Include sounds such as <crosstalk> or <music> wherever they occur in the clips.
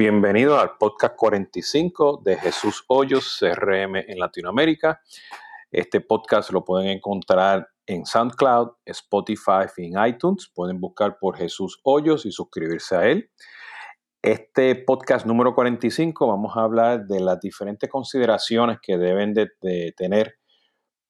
Bienvenido al podcast 45 de Jesús Hoyos, CRM en Latinoamérica. Este podcast lo pueden encontrar en SoundCloud, Spotify y en iTunes. Pueden buscar por Jesús Hoyos y suscribirse a él. Este podcast número 45 vamos a hablar de las diferentes consideraciones que deben de, de tener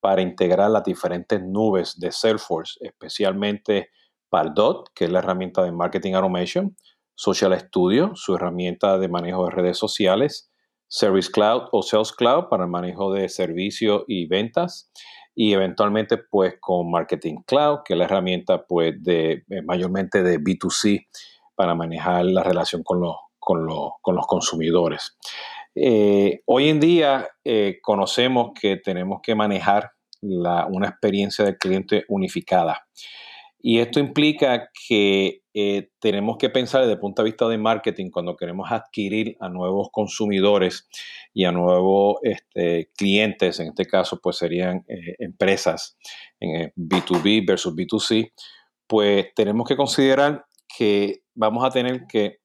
para integrar las diferentes nubes de Salesforce, especialmente Pardot, que es la herramienta de Marketing Automation, Social Studio, su herramienta de manejo de redes sociales, Service Cloud o Sales Cloud para el manejo de servicios y ventas y eventualmente pues con Marketing Cloud, que es la herramienta pues de eh, mayormente de B2C para manejar la relación con los, con los, consumidores. Eh, hoy en día eh, conocemos que tenemos que manejar una experiencia del cliente unificada. Y esto implica que eh, tenemos que pensar desde el punto de vista de marketing cuando queremos adquirir a nuevos consumidores y a nuevos este, clientes, en este caso pues serían eh, empresas en B2B versus B2C, pues tenemos que considerar que vamos a tener que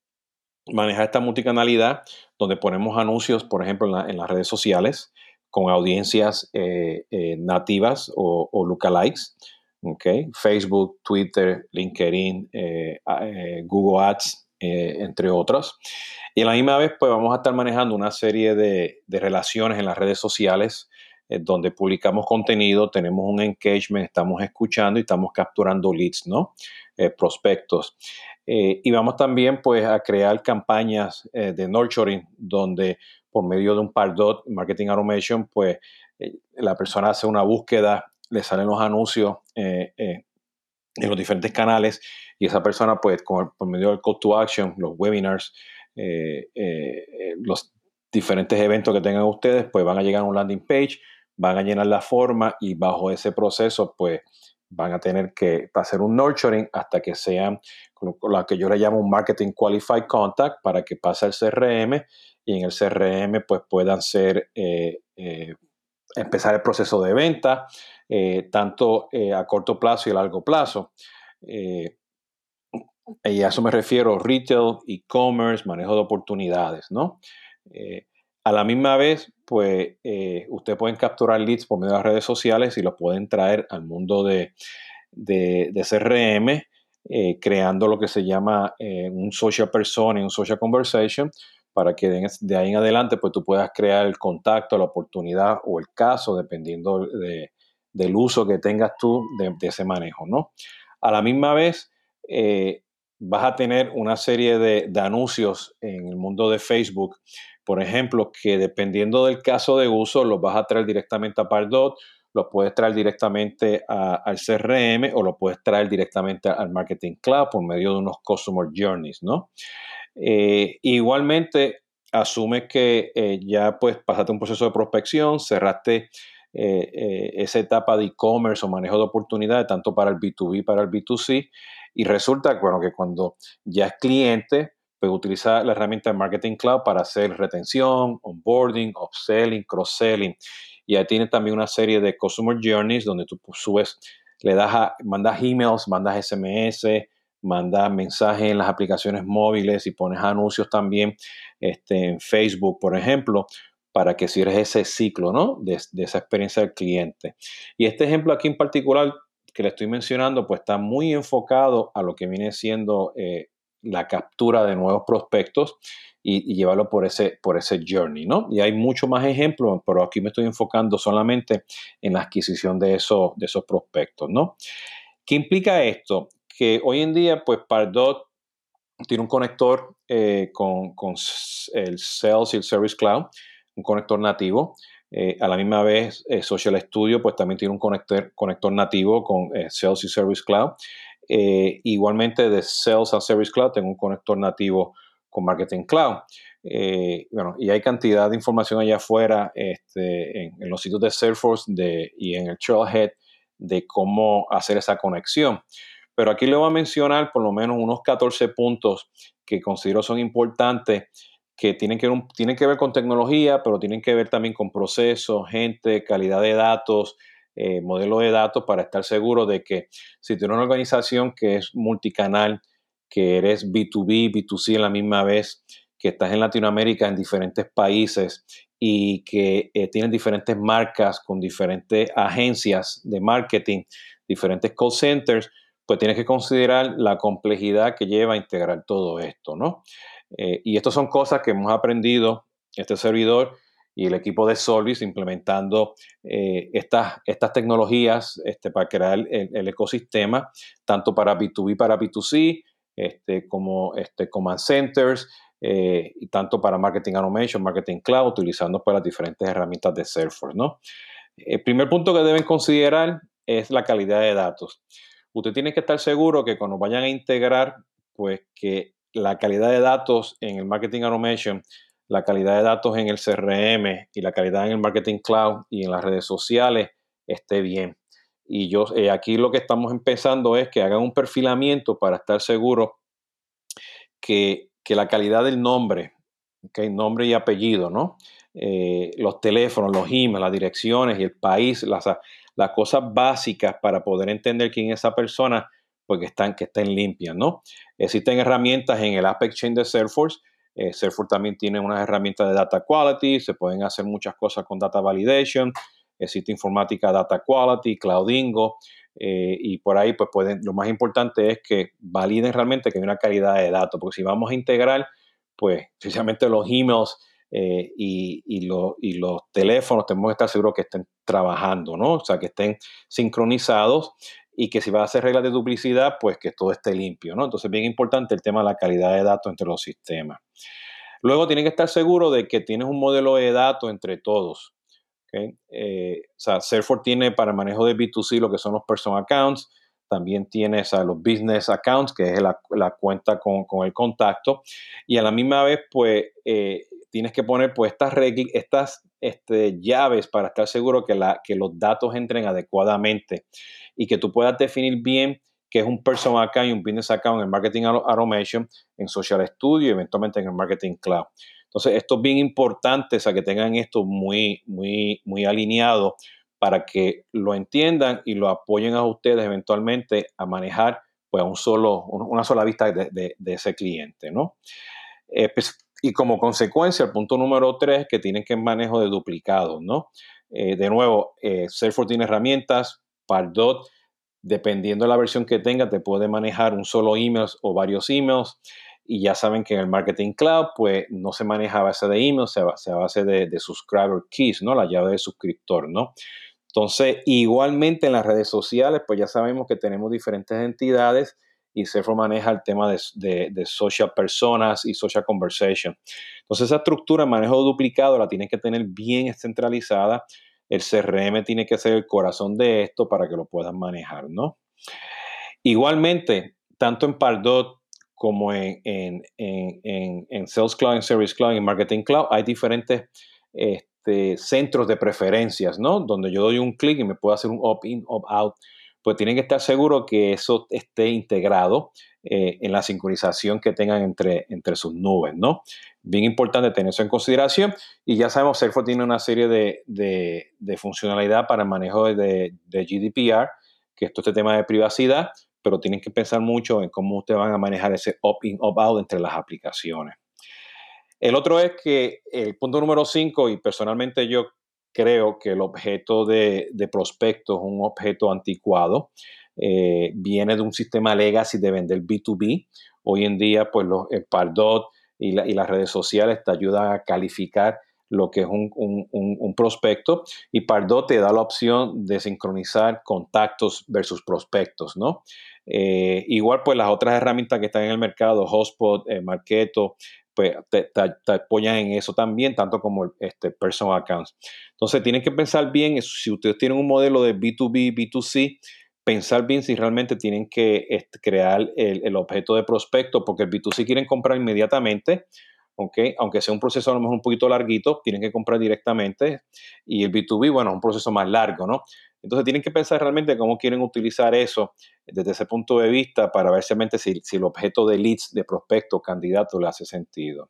manejar esta multicanalidad donde ponemos anuncios, por ejemplo, en, las redes sociales con audiencias eh, nativas o, o lookalikes Okay. Facebook, Twitter, LinkedIn, eh, eh, Google Ads, eh, entre otros. Y a la misma vez, pues vamos a estar manejando una serie de, relaciones en las redes sociales donde publicamos contenido, tenemos un engagement, estamos escuchando y estamos capturando leads, ¿no? prospectos. y vamos también, pues, a crear campañas de nurturing donde por medio de un Pardot Marketing Automation, pues, la persona hace una búsqueda le salen los anuncios eh, eh, en los diferentes canales y esa persona, pues, por medio del call to action, los webinars, eh, los diferentes eventos que tengan ustedes, pues van a llegar a un landing page, van a llenar la forma y bajo ese proceso, pues, van a tener que hacer un nurturing hasta que sean lo que yo le llamo un marketing qualified contact para que pase al CRM y en el CRM pues puedan ser empezar el proceso de venta, eh, tanto eh, a corto plazo y a largo plazo. Eh, y a eso me refiero retail, e-commerce, manejo de oportunidades, ¿no? a la misma vez, pues, ustedes pueden capturar leads por medio de las redes sociales y los pueden traer al mundo de, de, CRM, creando lo que se llama un social persona, un social conversation, para que de, ahí en adelante pues tú puedas crear el contacto, la oportunidad o el caso, dependiendo del uso que tengas tú de, ese manejo, ¿no? A la misma vez, eh, vas a tener una serie de, anuncios en el mundo de Facebook, por ejemplo, que dependiendo del caso de uso, los vas a traer directamente a Pardot, los puedes traer directamente al CRM o lo puedes traer directamente al Marketing Cloud por medio de unos Customer Journeys, ¿no? Eh, igualmente, asume que eh, ya pues pasaste un proceso de prospección, cerraste eh, esa etapa de e-commerce o manejo de oportunidades, tanto para el B2B para el B2C, y resulta bueno, que cuando ya es cliente, pues utiliza la herramienta de Marketing Cloud para hacer retención, onboarding, upselling, cross-selling. Y ahí tiene también una serie de Customer Journeys donde tú pues, subes, le das a, mandas emails, mandas SMS, manda mensajes en las aplicaciones móviles y pones anuncios también este, en Facebook, por ejemplo, para que cierres ese ciclo ¿no? de, esa experiencia del cliente. Y este ejemplo aquí en particular que le estoy mencionando, pues está muy enfocado a lo que viene siendo eh, la captura de nuevos prospectos y, llevarlo por ese, por ese journey, ¿no? Y hay muchos más ejemplos, pero aquí me estoy enfocando solamente en la adquisición de esos, de esos prospectos, ¿no? ¿Qué implica esto? Que hoy en día, pues Pardot tiene un conector eh, con, el Sales y el Service Cloud, un conector nativo. Eh, a la misma vez, eh, Social Studio, pues también tiene un conector, conector nativo con Sales y Service Cloud. igualmente, de Sales a Service Cloud, tengo un conector nativo con Marketing Cloud. bueno, y hay cantidad de información allá afuera este, en, los sitios de Salesforce y en el Trailhead de cómo hacer esa conexión. Pero aquí le voy a mencionar por lo menos unos 14 puntos que considero son importantes, que tienen que, tienen que ver con tecnología, pero tienen que ver también con procesos, gente, calidad de datos, eh, modelo de datos, para estar seguro de que si tienes una organización que es multicanal, que eres B2B, B2C en la misma vez, que estás en Latinoamérica en diferentes países y que eh, tienen diferentes marcas con diferentes agencias de marketing, diferentes call centers, pues tienes que considerar la complejidad que lleva a integrar todo esto, ¿no? Eh, y estas son cosas que hemos aprendido este servidor y el equipo de Solvis implementando eh, estas, estas tecnologías este, para crear el, ecosistema, tanto para B2B, para B2C, este, como este, Command Centers, eh, y tanto para Marketing Automation, Marketing Cloud, utilizando pues, las diferentes herramientas de Salesforce. ¿no? El primer punto que deben considerar es la calidad de datos. Usted tiene que estar seguro que cuando vayan a integrar, pues que la calidad de datos en el Marketing Automation la calidad de datos en el CRM y la calidad en el Marketing Cloud y en las redes sociales esté bien. Y yo eh, aquí lo que estamos empezando es que hagan un perfilamiento para estar seguro que, la calidad del nombre, okay, nombre y apellido, ¿no? Eh, los teléfonos, los emails, las direcciones y el país, las, las cosas básicas para poder entender quién es esa persona, pues que están, que estén limpias, ¿no? Existen herramientas en el App Exchange de Salesforce eh, Salesforce también tiene unas herramientas de data quality, se pueden hacer muchas cosas con data validation, existe informática data quality, Cloudingo, eh, y por ahí pues pueden, lo más importante es que validen realmente que hay una calidad de datos, porque si vamos a integrar, pues <laughs> precisamente los emails eh, y, los teléfonos tenemos que estar seguros que estén trabajando, ¿no? O sea, que estén sincronizados y que si va a hacer reglas de duplicidad, pues que todo esté limpio, ¿no? Entonces, bien importante el tema de la calidad de datos entre los sistemas. Luego, tienen que estar seguros de que tienes un modelo de datos entre todos. Eh, o sea, Salesforce tiene para el manejo de B2C lo que son los personal accounts, también tienes a los business accounts, que es la, cuenta con, el contacto, y a la misma vez, pues, eh, tienes que poner pues estas reglas, estas este, llaves para estar seguro que, la, que los datos entren adecuadamente y que tú puedas definir bien qué es un personal account y un business account en el marketing automation, en social studio y eventualmente en el marketing cloud. Entonces, esto es bien importante, o sea, que tengan esto muy, muy, muy alineado para que lo entiendan y lo apoyen a ustedes eventualmente a manejar pues un solo, una sola vista de, ese cliente, ¿no? Eh, pues, y como consecuencia, el punto número tres, que tienen que el manejo de duplicados, ¿no? Eh, de nuevo, eh, Salesforce tiene herramientas, Pardot, dependiendo de la versión que tenga, te puede manejar un solo email o varios emails. Y ya saben que en el Marketing Cloud, pues no se maneja a base de emails, se, se a base de, de, subscriber keys, ¿no? La llave de suscriptor, ¿no? Entonces, igualmente en las redes sociales, pues ya sabemos que tenemos diferentes entidades y Salesforce maneja el tema de, social personas y social conversation. Entonces esa estructura de manejo duplicado la tienen que tener bien centralizada. El CRM tiene que ser el corazón de esto para que lo puedan manejar, ¿no? Igualmente, tanto en Pardot como en, en, Sales Cloud, en Service Cloud, en Marketing Cloud, hay diferentes este, centros de preferencias, ¿no? Donde yo doy un clic y me puedo hacer un opt-in, opt-out pues tienen que estar seguros que eso esté integrado eh, en la sincronización que tengan entre, entre sus nubes, ¿no? Bien importante tener eso en consideración. Y ya sabemos, Salesforce tiene una serie de, de, funcionalidad para el manejo de, GDPR, que es este tema de privacidad, pero tienen que pensar mucho en cómo ustedes van a manejar ese opt-in, opt-out entre las aplicaciones. El otro es que el punto número 5, y personalmente yo creo que el objeto de, prospecto es un objeto anticuado. Eh, viene de un sistema legacy de vender B2B. Hoy en día, pues los, el Pardot y, las redes sociales te ayudan a calificar lo que es un, prospecto y Pardot te da la opción de sincronizar contactos versus prospectos, ¿no? Eh, igual pues las otras herramientas que están en el mercado, Hotspot, eh, Marketo, pues te, apoyan en eso también, tanto como este personal accounts. Entonces tienen que pensar bien, si ustedes tienen un modelo de B2B, B2C, pensar bien si realmente tienen que este, crear el, objeto de prospecto, porque el B2C quieren comprar inmediatamente, ¿okay? aunque sea un proceso a lo mejor un poquito larguito, tienen que comprar directamente, y el B2B, bueno, es un proceso más largo, ¿no? Entonces tienen que pensar realmente cómo quieren utilizar eso desde ese punto de vista para ver realmente si, el objeto de leads, de prospecto, candidato le hace sentido.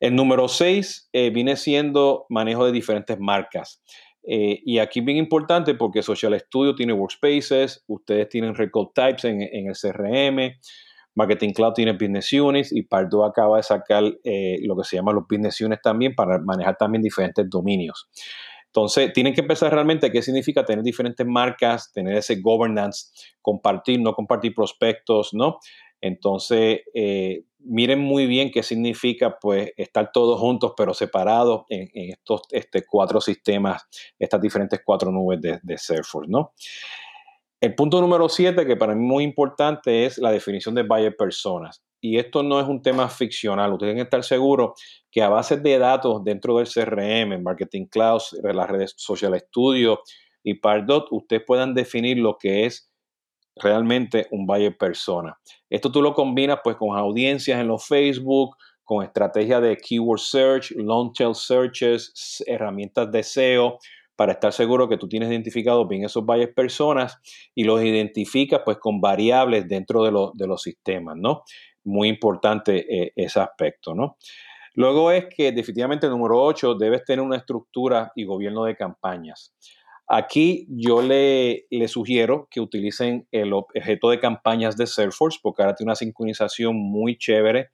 El número 6 eh, viene siendo manejo de diferentes marcas. Eh, y aquí bien importante porque Social Studio tiene workspaces, ustedes tienen record types en, el CRM, Marketing Cloud tiene Business Units y Pardo acaba de sacar eh, lo que se llama los Business Units también para manejar también diferentes dominios. Entonces, tienen que empezar realmente qué significa tener diferentes marcas, tener ese governance, compartir, no compartir prospectos, ¿no? Entonces, eh, miren muy bien qué significa pues estar todos juntos pero separados en, estos este, cuatro sistemas, estas diferentes cuatro nubes de, de Salesforce, ¿no? El punto número siete, que para mí es muy importante, es la definición de buyer personas. Y esto no es un tema ficcional. Ustedes tienen que estar seguros que a base de datos dentro del CRM, Marketing Cloud, las redes Social Studio y Pardot, ustedes puedan definir lo que es realmente un buyer persona. Esto tú lo combinas pues con audiencias en los Facebook, con estrategias de keyword search, long tail searches, herramientas de SEO, para estar seguro que tú tienes identificado bien esos buyers personas y los identificas pues con variables dentro de, de los sistemas, ¿no? Muy importante eh, ese aspecto, ¿no? Luego es que definitivamente número 8 debes tener una estructura y gobierno de campañas. Aquí yo le, le, sugiero que utilicen el objeto de campañas de Salesforce porque ahora tiene una sincronización muy chévere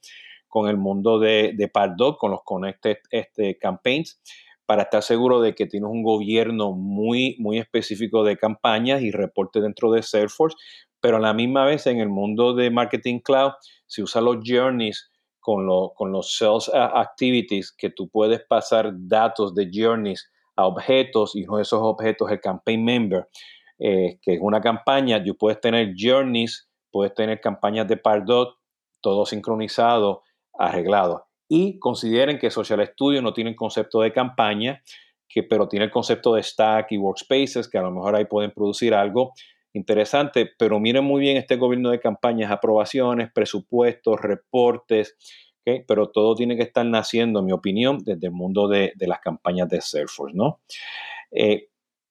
con el mundo de, de Pardot, con los Connected este, Campaigns para estar seguro de que tienes un gobierno muy, muy específico de campañas y reporte dentro de Salesforce, pero a la misma vez en el mundo de Marketing Cloud se usan los journeys con, con los sales activities que tú puedes pasar datos de journeys a objetos y uno de esos objetos el campaign member, eh, que es una campaña, tú puedes tener journeys, puedes tener campañas de Pardot, todo sincronizado, arreglado. Y consideren que Social Studio no tiene el concepto de campaña, que, pero tiene el concepto de stack y workspaces, que a lo mejor ahí pueden producir algo interesante, pero miren muy bien este gobierno de campañas, aprobaciones, presupuestos, reportes, pero todo tiene que estar naciendo, en mi opinión, desde el mundo de, las campañas de Salesforce, ¿no? Eh,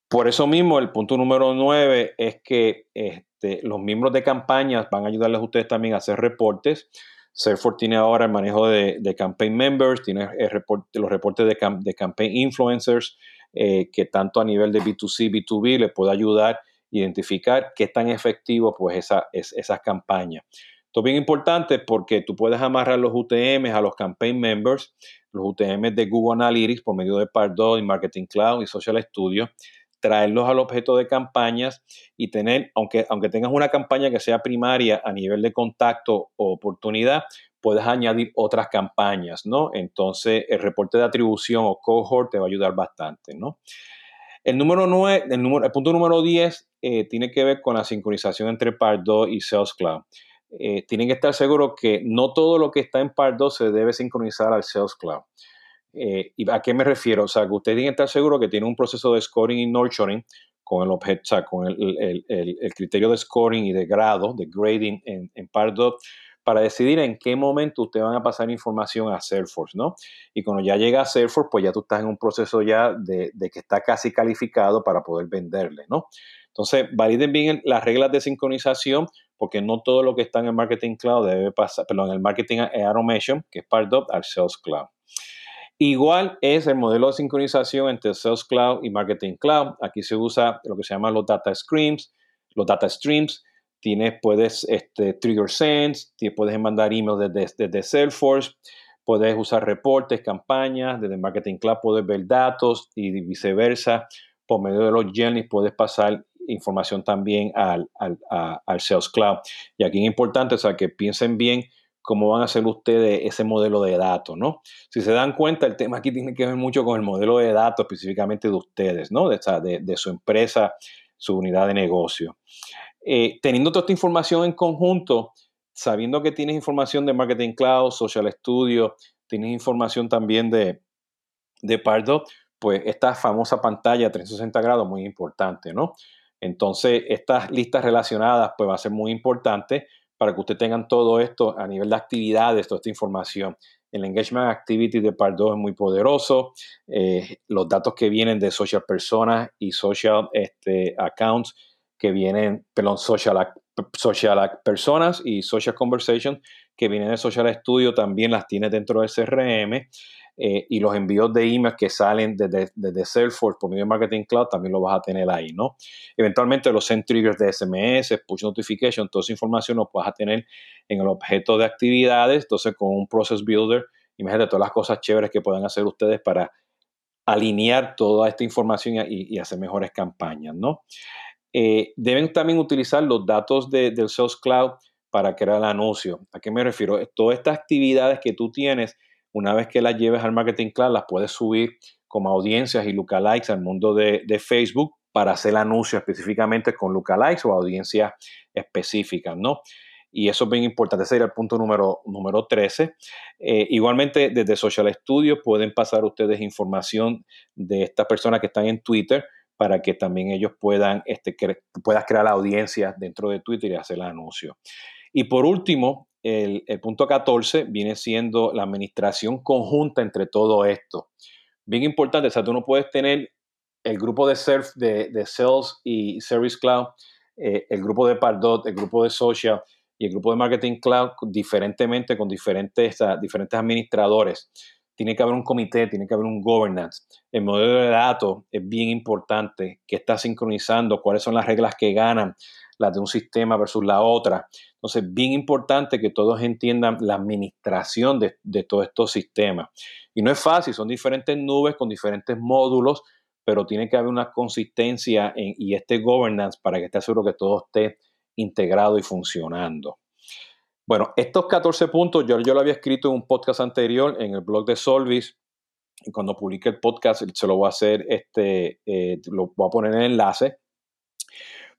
por eso mismo, el punto número nueve es que este, los miembros de campañas van a ayudarles a ustedes también a hacer reportes Salesforce tiene ahora el manejo de, campaign members, tiene los reportes de, campaign influencers, eh, que tanto a nivel de B2C, B2B le puede ayudar identificar qué tan efectivo pues esa, es, esas campañas. Esto es bien importante porque tú puedes amarrar los UTMs a los campaign members, los UTMs de Google Analytics por medio de Pardot y Marketing Cloud y Social Studio traerlos al objeto de campañas y tener, aunque, aunque tengas una campaña que sea primaria a nivel de contacto o oportunidad, puedes añadir otras campañas, ¿no? Entonces, el reporte de atribución o cohort te va a ayudar bastante, ¿no? El, número 9, el, punto número 10 eh, tiene que ver con la sincronización entre Pardot y Sales Cloud. Eh, tienen que estar seguros que no todo lo que está en Pardot se debe sincronizar al Sales Cloud. Eh, ¿Y a qué me refiero? O sea, que usted tiene que estar seguro que tiene un proceso de scoring y nurturing con el objeto, con el, criterio de scoring y de grado, de grading en, en Pardot, para decidir en qué momento usted van a pasar información a Salesforce, ¿no? Y cuando ya llega a Salesforce, pues ya tú estás en un proceso ya de, que está casi calificado para poder venderle, ¿no? Entonces, validen bien las reglas de sincronización, porque no todo lo que está en el Marketing Cloud debe pasar, perdón, en el Marketing Automation, que es Pardot, al Sales Cloud. Igual es el modelo de sincronización entre Sales Cloud y Marketing Cloud. Aquí se usa lo que se llama los data streams. Los data streams, tienes, puedes este, trigger sends, puedes mandar emails desde, Salesforce, puedes usar reportes, campañas, desde Marketing Cloud puedes ver datos y viceversa. Por medio de los journeys puedes pasar información también al, al, al Sales Cloud. Y aquí es importante, o sea, que piensen bien cómo van a hacer ustedes ese modelo de datos, ¿no? Si se dan cuenta, el tema aquí tiene que ver mucho con el modelo de datos específicamente de ustedes, ¿no? De, de, su empresa, su unidad de negocio. Eh, teniendo toda esta información en conjunto, sabiendo que tienes información de Marketing Cloud, Social Studio, tienes información también de, de Pardo, pues esta famosa pantalla 360 grados muy importante, ¿no? Entonces, estas listas relacionadas, pues va a ser muy importante para que ustedes tengan todo esto a nivel de actividades, toda esta información. El Engagement Activity de Pardo es muy poderoso. Eh, los datos que vienen de social personas y social este, accounts que vienen, perdón, social, social personas y social conversation que vienen de Social Studio también las tiene dentro del CRM. eh, y los envíos de email que salen desde, desde, Salesforce por medio de Marketing Cloud también lo vas a tener ahí, ¿no? Eventualmente los send triggers de SMS, push notification, toda esa información lo vas a tener en el objeto de actividades, entonces con un process builder, imagínate todas las cosas chéveres que puedan hacer ustedes para alinear toda esta información y, hacer mejores campañas, ¿no? Eh, deben también utilizar los datos del Sales Cloud para crear el anuncio. ¿A qué me refiero? Todas estas actividades que tú tienes, una vez que las lleves al Marketing Cloud, las puedes subir como audiencias y lookalikes al mundo de, Facebook para hacer el anuncio específicamente con lookalikes o audiencias específicas, ¿no? Y eso es bien importante, ese sería el punto número, número 13. Eh, igualmente, desde Social Studio pueden pasar ustedes información de estas personas que están en Twitter para que también ellos puedan, este, puedas crear la audiencia dentro de Twitter y hacer el anuncio. Y por último, el, punto 14 viene siendo la administración conjunta entre todo esto. Bien importante, o sea, tú no puedes tener el grupo de, surf, de, Sales y Service Cloud, eh, el grupo de Pardot, el grupo de Social y el grupo de Marketing Cloud diferentemente con diferentes, diferentes administradores. Tiene que haber un comité, tiene que haber un governance. El modelo de datos es bien importante, que está sincronizando, cuáles son las reglas que ganan las de un sistema versus la otra. Entonces, bien importante que todos entiendan la administración de, de todos estos sistemas. Y no es fácil, son diferentes nubes con diferentes módulos, pero tiene que haber una consistencia y este governance para que esté seguro que todo esté integrado y funcionando. Bueno, estos 14 puntos yo, yo lo había escrito en un podcast anterior en el blog de Solvis. Y cuando publique el podcast se lo voy a hacer, este, eh, lo voy a poner en el enlace.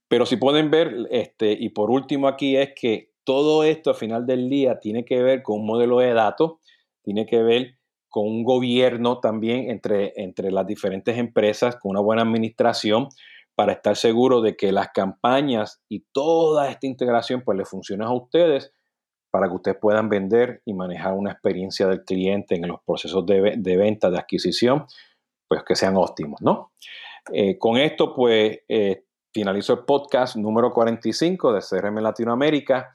Pero si pueden ver, este, y por último aquí es que todo esto al final del día tiene que ver con un modelo de datos, tiene que ver con un gobierno también entre, entre las diferentes empresas, con una buena administración, para estar seguro de que las campañas y toda esta integración pues le funciona a ustedes para que ustedes puedan vender y manejar una experiencia del cliente en los procesos de, venta, de adquisición, pues que sean óptimos, ¿no? Eh, con esto, pues, eh, finalizo el podcast número 45 de CRM Latinoamérica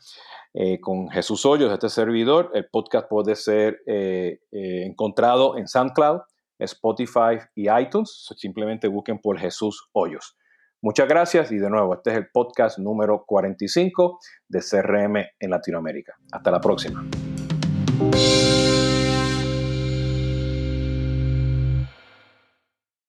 eh, con Jesús Hoyos, este servidor. El podcast puede ser encontrado en SoundCloud, Spotify y iTunes. Simplemente busquen por Jesús Hoyos. Muchas gracias y de nuevo, este es el podcast número 45 de CRM en Latinoamérica. Hasta la próxima.